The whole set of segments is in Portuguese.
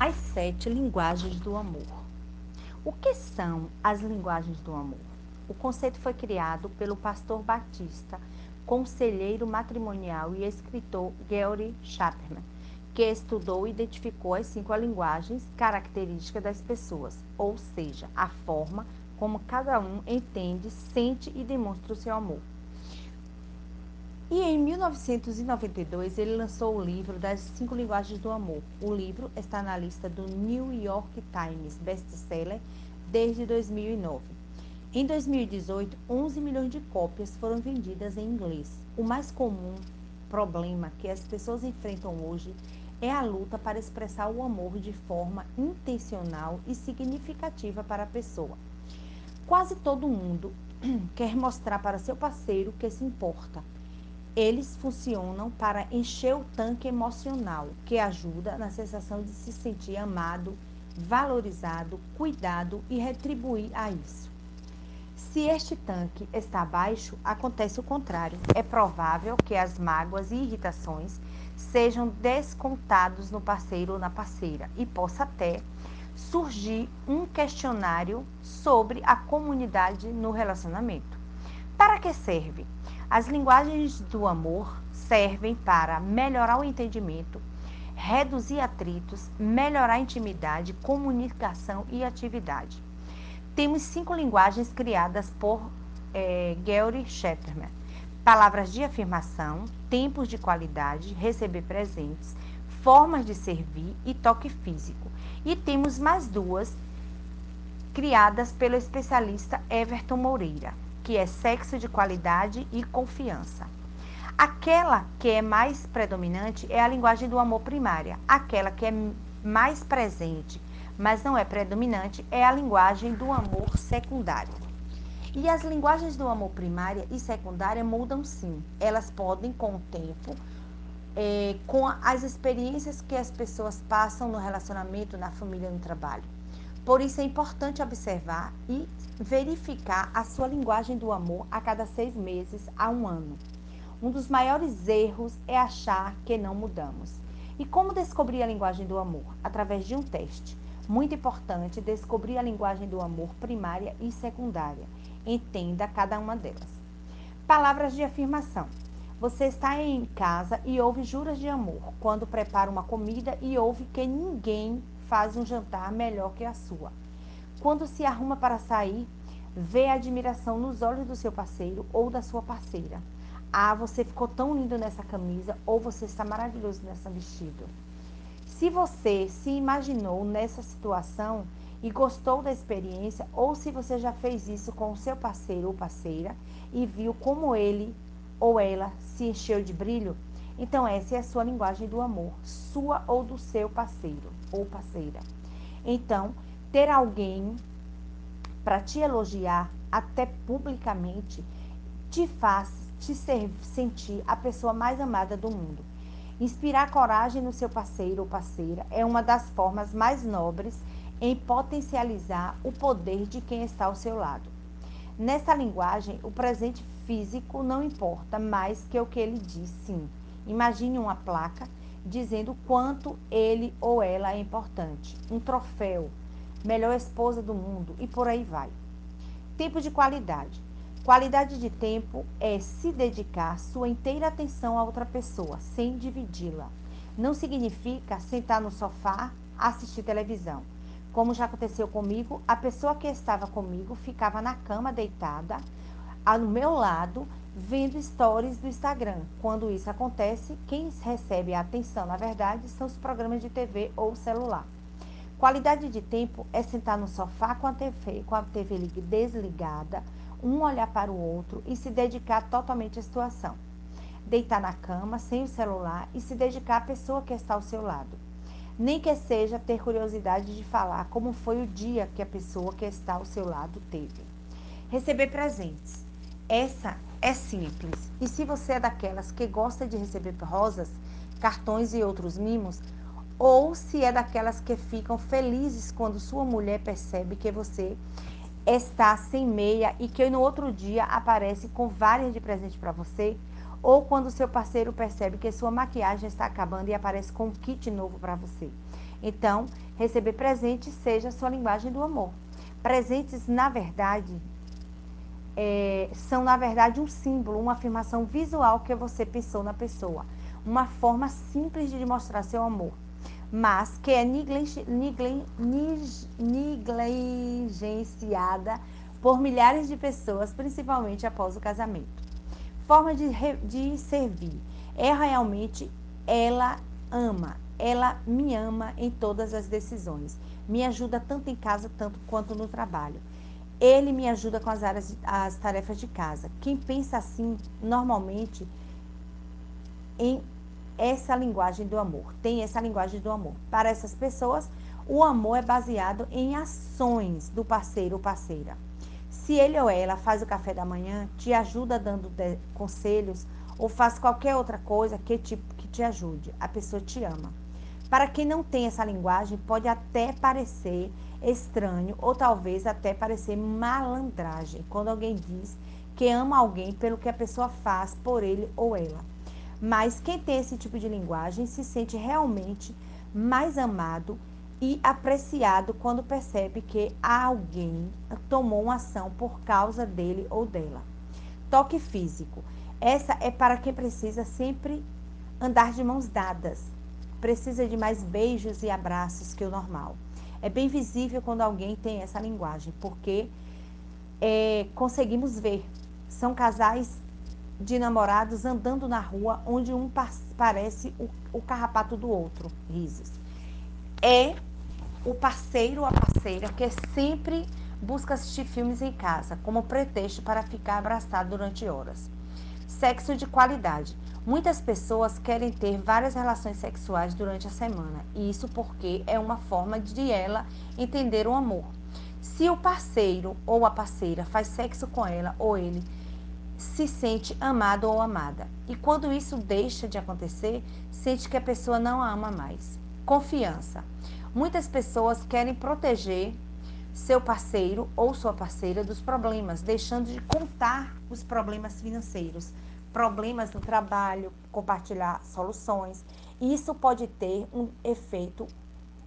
As sete linguagens do amor. O que são as linguagens do amor? O conceito foi criado pelo pastor batista, conselheiro matrimonial e escritor Gary Chapman, que estudou e identificou as cinco linguagens características das pessoas, ou seja, a forma como cada um entende, sente e demonstra o seu amor. E em 1992 ele lançou o livro das cinco linguagens do amor. O livro está na lista do New York Times best-seller desde 2009. Em 2018, 11 milhões de cópias foram vendidas em inglês. O mais comum problema que as pessoas enfrentam hoje é a luta para expressar o amor de forma intencional e significativa para a pessoa. Quase todo mundo quer mostrar para seu parceiro que se importa eles funcionam para encher o tanque emocional, que ajuda na sensação de se sentir amado, valorizado, cuidado e retribuir a isso. Se este tanque está baixo, acontece o contrário. É provável que as mágoas e irritações sejam descontados no parceiro ou na parceira e possa até surgir um questionário sobre a comunidade no relacionamento. Para que serve? As linguagens do amor servem para melhorar o entendimento, reduzir atritos, melhorar a intimidade, comunicação e atividade. Temos cinco linguagens criadas por é, Gary Shetterman. Palavras de afirmação, tempos de qualidade, receber presentes, formas de servir e toque físico. E temos mais duas criadas pelo especialista Everton Moreira que é sexo de qualidade e confiança. Aquela que é mais predominante é a linguagem do amor primária. Aquela que é mais presente, mas não é predominante, é a linguagem do amor secundário. E as linguagens do amor primária e secundária mudam sim. Elas podem, com o tempo, é, com as experiências que as pessoas passam no relacionamento, na família, no trabalho. Por isso é importante observar e verificar a sua linguagem do amor a cada seis meses a um ano. Um dos maiores erros é achar que não mudamos. E como descobrir a linguagem do amor? Através de um teste. Muito importante descobrir a linguagem do amor primária e secundária. Entenda cada uma delas. Palavras de afirmação. Você está em casa e ouve juras de amor quando prepara uma comida e ouve que ninguém faz um jantar melhor que a sua. Quando se arruma para sair, vê a admiração nos olhos do seu parceiro ou da sua parceira. Ah, você ficou tão lindo nessa camisa ou você está maravilhoso nessa vestido. Se você se imaginou nessa situação e gostou da experiência, ou se você já fez isso com o seu parceiro ou parceira e viu como ele ou ela se encheu de brilho, então, essa é a sua linguagem do amor, sua ou do seu parceiro ou parceira. Então, ter alguém para te elogiar, até publicamente, te faz te sentir a pessoa mais amada do mundo. Inspirar coragem no seu parceiro ou parceira é uma das formas mais nobres em potencializar o poder de quem está ao seu lado. Nessa linguagem, o presente físico não importa mais que o que ele diz sim. Imagine uma placa dizendo quanto ele ou ela é importante, um troféu, melhor esposa do mundo e por aí vai. Tempo de qualidade. Qualidade de tempo é se dedicar sua inteira atenção a outra pessoa, sem dividi-la. Não significa sentar no sofá, assistir televisão. Como já aconteceu comigo, a pessoa que estava comigo ficava na cama deitada, ao meu lado, vendo stories do Instagram. Quando isso acontece, quem recebe a atenção, na verdade, são os programas de TV ou celular. Qualidade de tempo é sentar no sofá com a TV, com a TV desligada, um olhar para o outro e se dedicar totalmente à situação. Deitar na cama, sem o celular e se dedicar à pessoa que está ao seu lado. Nem que seja ter curiosidade de falar como foi o dia que a pessoa que está ao seu lado teve. Receber presentes. Essa é simples. E se você é daquelas que gosta de receber rosas, cartões e outros mimos, ou se é daquelas que ficam felizes quando sua mulher percebe que você está sem meia e que no outro dia aparece com várias de presente para você, ou quando seu parceiro percebe que sua maquiagem está acabando e aparece com um kit novo para você. Então, receber presentes seja sua linguagem do amor. Presentes, na verdade, é, são, na verdade, um símbolo, uma afirmação visual que você pensou na pessoa. Uma forma simples de mostrar seu amor, mas que é negligenciada por milhares de pessoas, principalmente após o casamento. Forma de, de servir. É realmente ela ama, ela me ama em todas as decisões. Me ajuda tanto em casa tanto quanto no trabalho. Ele me ajuda com as, áreas, as tarefas de casa. Quem pensa assim, normalmente, em essa linguagem do amor, tem essa linguagem do amor. Para essas pessoas, o amor é baseado em ações do parceiro ou parceira. Se ele ou ela faz o café da manhã, te ajuda dando conselhos ou faz qualquer outra coisa que que te ajude, a pessoa te ama. Para quem não tem essa linguagem, pode até parecer estranho ou talvez até parecer malandragem quando alguém diz que ama alguém pelo que a pessoa faz por ele ou ela. Mas quem tem esse tipo de linguagem se sente realmente mais amado e apreciado quando percebe que alguém tomou uma ação por causa dele ou dela. Toque físico. Essa é para quem precisa sempre andar de mãos dadas. Precisa de mais beijos e abraços que o normal. É bem visível quando alguém tem essa linguagem, porque é, conseguimos ver. São casais de namorados andando na rua, onde um parece o, o carrapato do outro. Risos. É o parceiro ou a parceira que sempre busca assistir filmes em casa como pretexto para ficar abraçado durante horas. Sexo de qualidade. Muitas pessoas querem ter várias relações sexuais durante a semana, e isso porque é uma forma de ela entender o amor. Se o parceiro ou a parceira faz sexo com ela ou ele, se sente amado ou amada. E quando isso deixa de acontecer, sente que a pessoa não a ama mais. Confiança. Muitas pessoas querem proteger seu parceiro ou sua parceira dos problemas, deixando de contar os problemas financeiros, problemas no trabalho, compartilhar soluções. Isso pode ter um efeito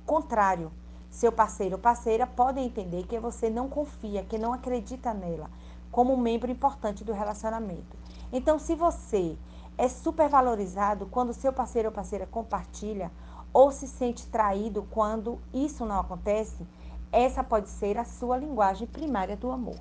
contrário. Seu parceiro ou parceira podem entender que você não confia, que não acredita nela como um membro importante do relacionamento. Então, se você é supervalorizado quando seu parceiro ou parceira compartilha ou se sente traído quando isso não acontece, essa pode ser a sua linguagem primária do amor.